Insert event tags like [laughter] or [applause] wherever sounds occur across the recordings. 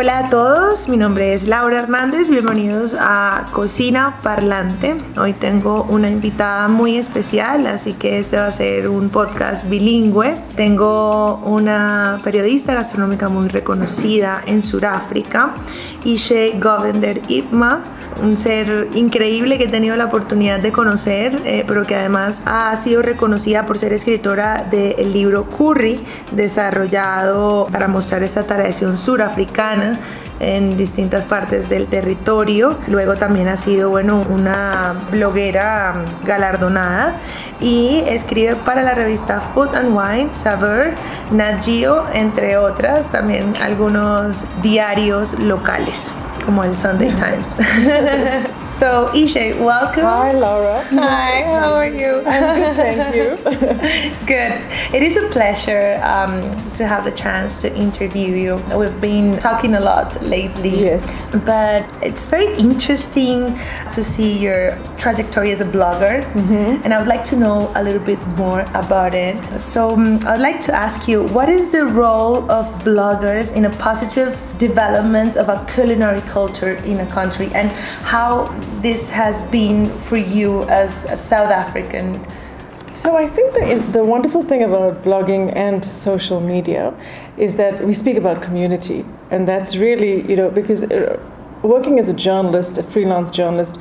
Hola a todos, mi nombre es Laura Hernández, bienvenidos a Cocina Parlante. Hoy tengo una invitada muy especial, así que este va a ser un podcast bilingüe. Tengo una periodista gastronómica muy reconocida en Sudáfrica, Ishe Govender Ipma un ser increíble que he tenido la oportunidad de conocer, eh, pero que además ha sido reconocida por ser escritora del libro Curry, desarrollado para mostrar esta tradición surafricana en distintas partes del territorio. Luego también ha sido, bueno, una bloguera galardonada y escribe para la revista Food and Wine, Saveur, Nat Geo, entre otras, también algunos diarios locales como el Sunday Times. [laughs] so, Ishay, welcome. Hi, Laura. Hi, how are you? I'm good, thank you. [laughs] [laughs] good. It is a pleasure um, to have the chance to interview you. We've been talking a lot lately. Yes. But it's very interesting to see your trajectory as a blogger, mm-hmm. and I would like to know a little bit more about it. So, um, I'd like to ask you what is the role of bloggers in a positive development of a culinary culture in a country and how this has been for you as a South African? So I think the, the wonderful thing about blogging and social media is that we speak about community, and that's really you know because uh, working as a journalist, a freelance journalist,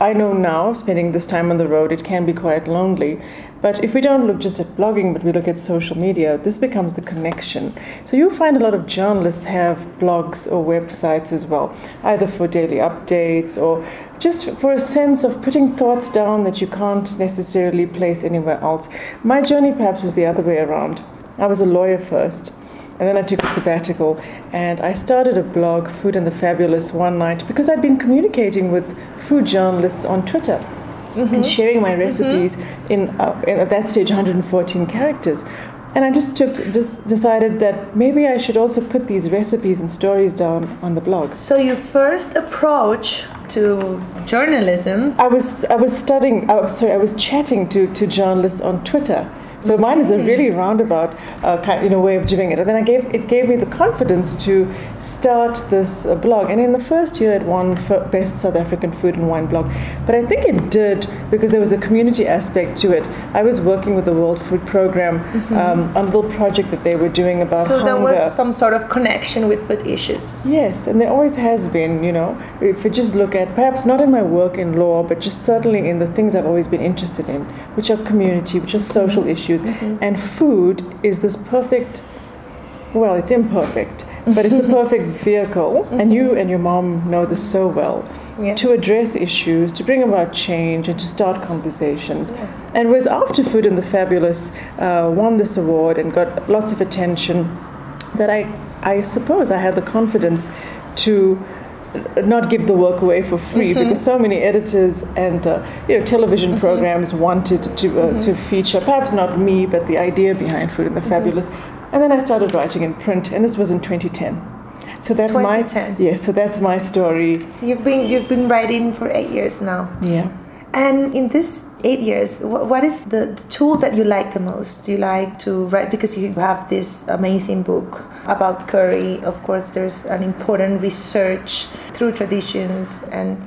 I know now, spending this time on the road, it can be quite lonely. But if we don't look just at blogging, but we look at social media, this becomes the connection. So you'll find a lot of journalists have blogs or websites as well, either for daily updates or just for a sense of putting thoughts down that you can't necessarily place anywhere else. My journey perhaps was the other way around. I was a lawyer first. And then I took a sabbatical and I started a blog, Food and the Fabulous, one night because I'd been communicating with food journalists on Twitter. Mm-hmm. And sharing my recipes mm-hmm. in, uh, in, at that stage 114 characters, and I just took just decided that maybe I should also put these recipes and stories down on the blog. So your first approach to journalism? I was I was studying. Was, sorry, I was chatting to to journalists on Twitter so mine is a really roundabout uh, kind, you know, way of doing it. And then I gave it gave me the confidence to start this uh, blog. And in the first year, it won for best South African food and wine blog. But I think it did because there was a community aspect to it. I was working with the World Food Program mm-hmm. um, on a little project that they were doing about so hunger. there was some sort of connection with food issues. Yes, and there always has been. You know, if you just look at perhaps not in my work in law, but just certainly in the things I've always been interested in, which are community, which are social mm-hmm. issues issues. Mm-hmm. And food is this perfect, well, it's imperfect, but it's a [laughs] perfect vehicle. Mm-hmm. And you and your mom know this so well. Yes. To address issues, to bring about change, and to start conversations. Yeah. And was after Food and the Fabulous uh, won this award and got lots of attention that I, I suppose I had the confidence to not give the work away for free mm-hmm. because so many editors and uh, you know television mm-hmm. programs wanted to uh, mm-hmm. to feature perhaps not me but the idea behind Food and the mm-hmm. Fabulous, and then I started writing in print, and this was in 2010. So that's 2010. my yeah. So that's my story. So you've been you've been writing for eight years now. Yeah. And in this eight years, what is the, the, tool that you like the most? Do you like to write because you have this amazing book about curry? Of course, there's an important research through traditions, and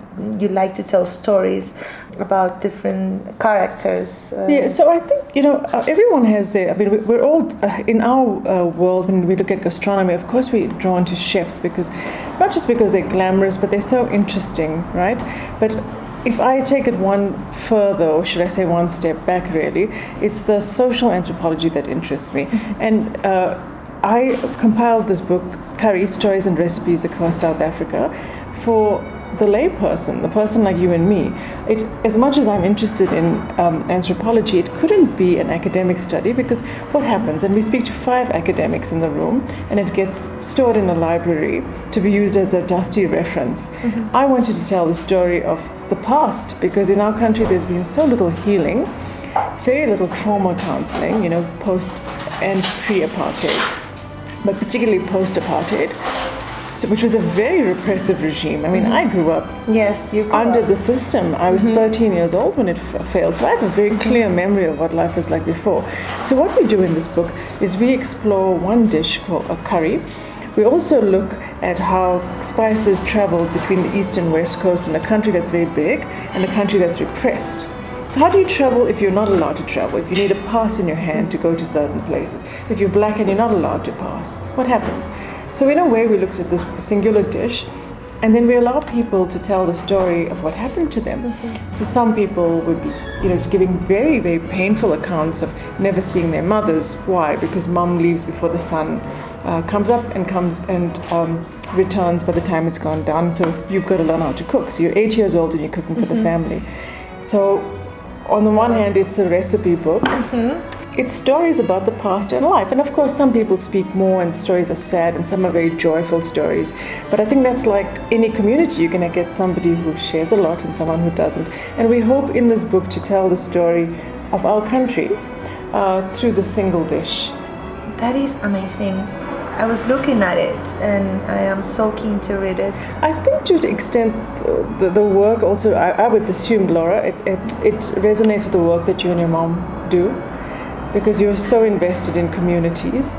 you like to tell stories about different characters. Uh, yeah, so I think you know uh, everyone has their. I mean, we're all uh, in our uh, world when we look at gastronomy. Of course, we're drawn to chefs because not just because they're glamorous, but they're so interesting, right? But if I take it one further, or should I say one step back, really, it's the social anthropology that interests me. Mm-hmm. And uh, I compiled this book, Curry Stories and Recipes Across South Africa, for the layperson, the person like you and me, it, as much as I'm interested in um, anthropology, it couldn't be an academic study because what happens? And we speak to five academics in the room, and it gets stored in a library to be used as a dusty reference. Mm-hmm. I wanted to tell the story of the past because in our country there's been so little healing, very little trauma counseling, you know, post and pre apartheid, but particularly post apartheid which was a very repressive regime. I mean, mm-hmm. I grew up yes, you under up. the system. I was mm-hmm. 13 years old when it f- failed, so I have a very clear memory of what life was like before. So what we do in this book is we explore one dish called a curry We also look at how spices travel between the east and west coast in a country that's very big and a country that's repressed. So, how do you travel if you're not allowed to travel? If you need a pass in your hand to go to certain places? If you're black and you're not allowed to pass, what happens? So, in a way, we looked at this singular dish and then we allow people to tell the story of what happened to them. Mm-hmm. So some people would be, you know, giving very, very painful accounts of never seeing their mothers. Why? Because mom leaves before the sun uh, comes up and comes and um, returns by the time it's gone down. So you've got to learn how to cook. So you're eight years old and you're cooking for mm-hmm. the family. So on the one hand, it's a recipe book. Mm-hmm it's stories about the past and life. And of course, some people speak more, and stories are sad, and some are very joyful stories. But I think that's like any community. You're going to get somebody who shares a lot and someone who doesn't. And we hope in this book to tell the story of our country uh, through the single dish. That is amazing. I was looking at it and I am so keen to read it. I think to the extent uh, the, the work also, I, I would assume, Laura, it, it, it resonates with the work that you and your mom do because you're so invested in communities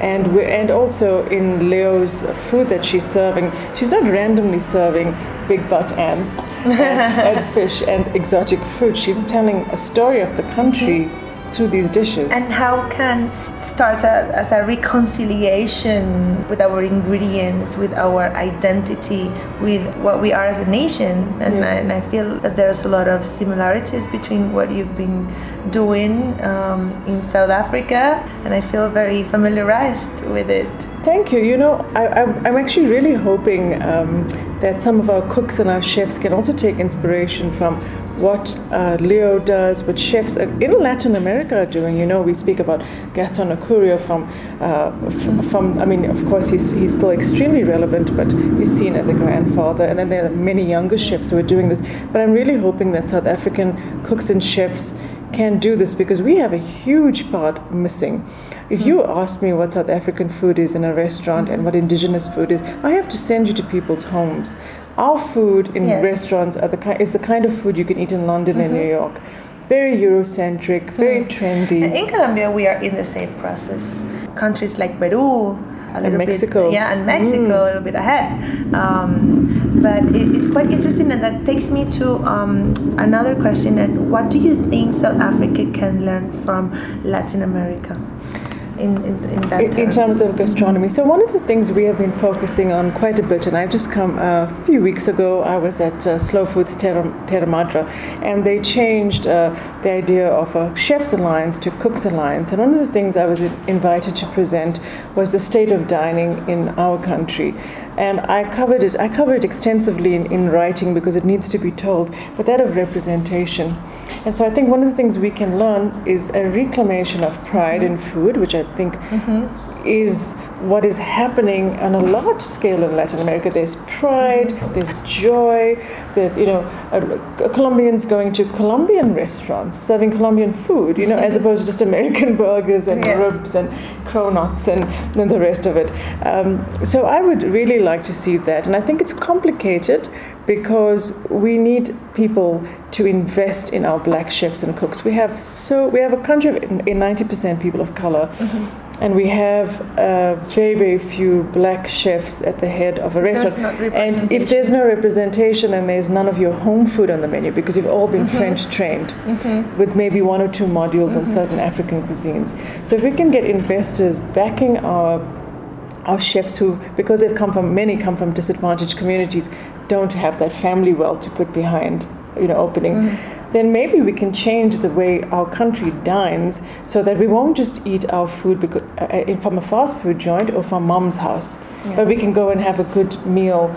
and we, and also in Leo's food that she's serving. She's not randomly serving big butt ants and, [laughs] and, fish and exotic fruit. She's telling a story of the country. Mm-hmm through these dishes. And how can it start as a reconciliation with our ingredients, with our identity, with what we are as a nation. And, yeah. I, and I feel that there's a lot of similarities between what you've been doing um, in South Africa, and I feel very familiarized with it. Thank you. You know, I, am actually really hoping um, that some of our cooks and our chefs can also take inspiration from what uh, Leo does, what chefs in Latin America are doing. You know, we speak about Gaston Acurio from, uh, from, from, I mean, of course, he's, he's still extremely relevant, but he's seen as a grandfather. And then there are many younger chefs who are doing this. But I'm really hoping that South African cooks and chefs can do this because we have a huge part missing. If you hmm. ask me what South African food is in a restaurant and what indigenous food is, I have to send you to people's homes our food in yes. restaurants are the ki- is the kind of food you can eat in London mm-hmm. and New York. Very Eurocentric, very mm. trendy. In Colombia, we are in the same process. Countries like Peru, a little Mexico. bit, yeah, and Mexico mm. a little bit ahead. Um, but it, it's quite interesting, and that takes me to um, another question. And what do you think South Africa can learn from Latin America? In, in, in that in, in, terms of gastronomy. So one of the things we have been focusing on quite a bit, and I've just come uh, a few weeks ago. I was at uh, Slow Foods Terra, Terra Madre, and they changed uh, the idea of a chef's alliance to cook's alliance. And one of the things I was invited to present was the state of dining in our country and I covered it. I covered it extensively in, in writing because it needs to be told, but that of representation. And so I think one of the things we can learn is a reclamation of pride in food, which I think mm-hmm. is what is happening on a large scale in Latin America. There's pride, there's joy, there's, you know, Colombians going to Colombian restaurants, serving Colombian food, you know, as [laughs] opposed to just American burgers and yes. ribs and cronuts and, and the rest of it. Um, so I would really like to see that. And I think it's complicated because we need people to invest in our black chefs and cooks. We have so we have a country in 90% people of color. Mm-hmm and we have uh, very very few black chefs at the head of so a restaurant and if there's no representation and there's none of your home food on the menu because you've all been mm-hmm. french trained mm-hmm. with maybe one or two modules mm-hmm. on certain african cuisines so if we can get investors backing our our chefs who because they've come from many come from disadvantaged communities don't have that family wealth to put behind you know opening mm-hmm then maybe we can change the way our country dines so that we won't just eat our food because, uh, uh from a fast food joint or from mom's house, yeah. but we can go and have a good meal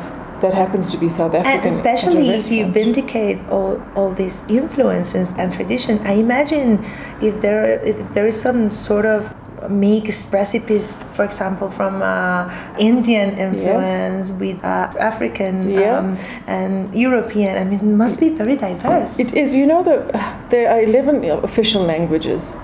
that happens to be South African. And especially if you vindicate all, all these influences and tradition, I imagine if there if there is some sort of makes recipes, for example, from uh, Indian influence yeah. with uh, African yeah. um, and European. I mean, it must be very diverse. It is. You know, the, there are 11 official languages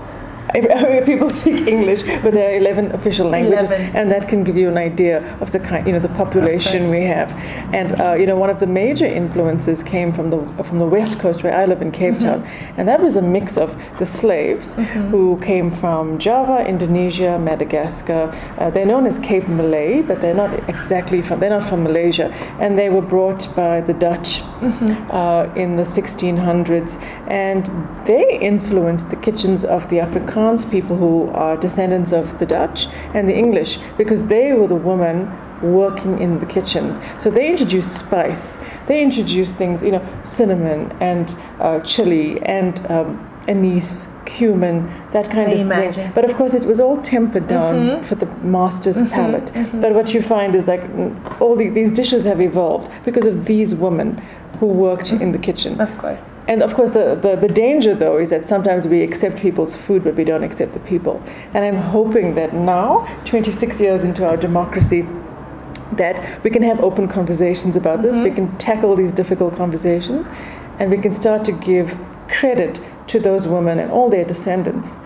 [laughs] people speak English, but there are 11 official languages, 11. and that can give you an idea of the kind, you know, the population we have. And uh, you know, one of the major influences came from the from the west coast, where I live in Cape Town, and that was a mix of the slaves who came from Java, Indonesia, Madagascar. Uh, they're known as Cape Malay, but they're not exactly from. They're not from Malaysia, and they were brought by the Dutch uh, in the 1600s, and they influenced the kitchens of the Afrikaans people who are descendants of the Dutch and the English because they were the women working in the kitchens. So they introduced spice. They introduced things, you know, cinnamon and uh, chili and um, anise, cumin, that kind I of imagine. thing. But of course, it was all tempered down for the master's palate. But what you find is like all the, these dishes have evolved because of these women who worked in the kitchen. Of course. And of course, the, the, the danger, though, is that sometimes we accept people's food, but we don't accept the people. And I'm hoping that now, 26 years into our democracy, that we can have open conversations about this. We mm-hmm. can tackle these difficult conversations, and we can start to give credit to those women and all their descendants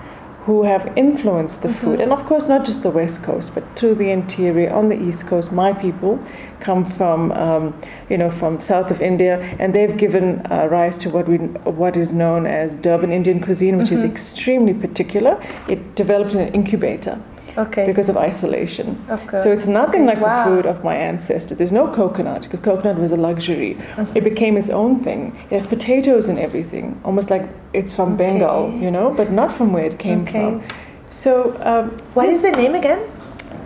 who have influenced the food. And of course, not just the West Coast, but to the interior, on the East Coast. My people come from, um, you know, from south of India, and they've given uh, rise to what we what is known as Durban Indian cuisine, which is extremely particular. It developed in an incubator Okay. because of isolation. Course. So it's nothing Okay, like wow. the food of my ancestors. There's no coconut because coconut was a luxury. It became its own thing. It has potatoes and everything, almost like it's from Bengal, you know, but not from where it came Okay. from. So um, What is the name again?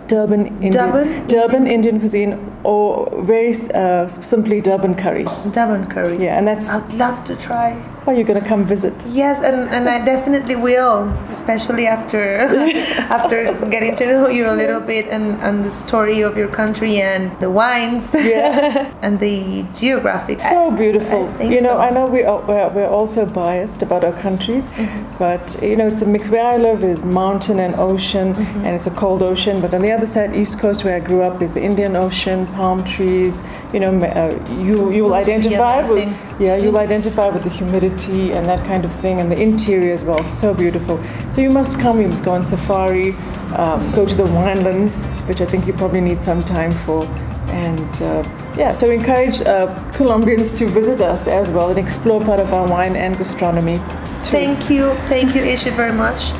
Durban Indian, Durban? Durban Indian cuisine, or very uh, simply Durban curry. Durban curry. Yeah, and that's I'd love to try. Why you're gonna come visit. Yes, and, and I definitely will, especially after [laughs] after getting to know you a little bit and, and the story of your country and the wines [laughs] Yeah. and the geographic. so beautiful. You know, so. I know we are, we're, we're also biased about our countries, Mm-hmm. but you know, it's a mix. Where I live is mountain and ocean, Mm-hmm. and it's a cold ocean. But on the other side, East Coast, where I grew up, is the Indian Ocean, palm trees. You know, uh, you you will identify with. Mm-hmm. yeah, you'll identify with the humidity and that kind of thing, and the interior as well. So beautiful. So you must come. You must go on safari, um, go to the winelands, which I think you probably need some time for. And uh, yeah, so we encourage uh, Colombians to visit us as well and explore part of our wine and gastronomy. Too. Thank you, thank you, Isha, very much.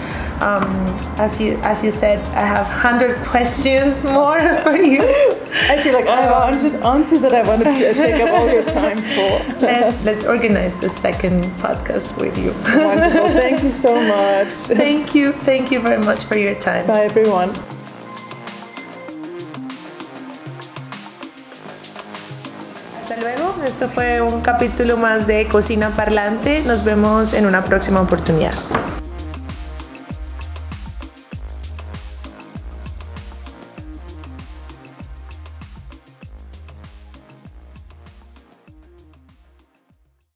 Um, as you as you said, I have hundred [laughs] questions more [laughs] for you. I feel like I have hundred answers that I want to [laughs] take up all your time for. Let's let's organize the second podcast with you. Wonderful. Thank you so much. thank you, thank you very much for your time. Bye, everyone. Hasta luego. Esto fue un capítulo más de Cocina Parlante. Nos vemos en una próxima oportunidad.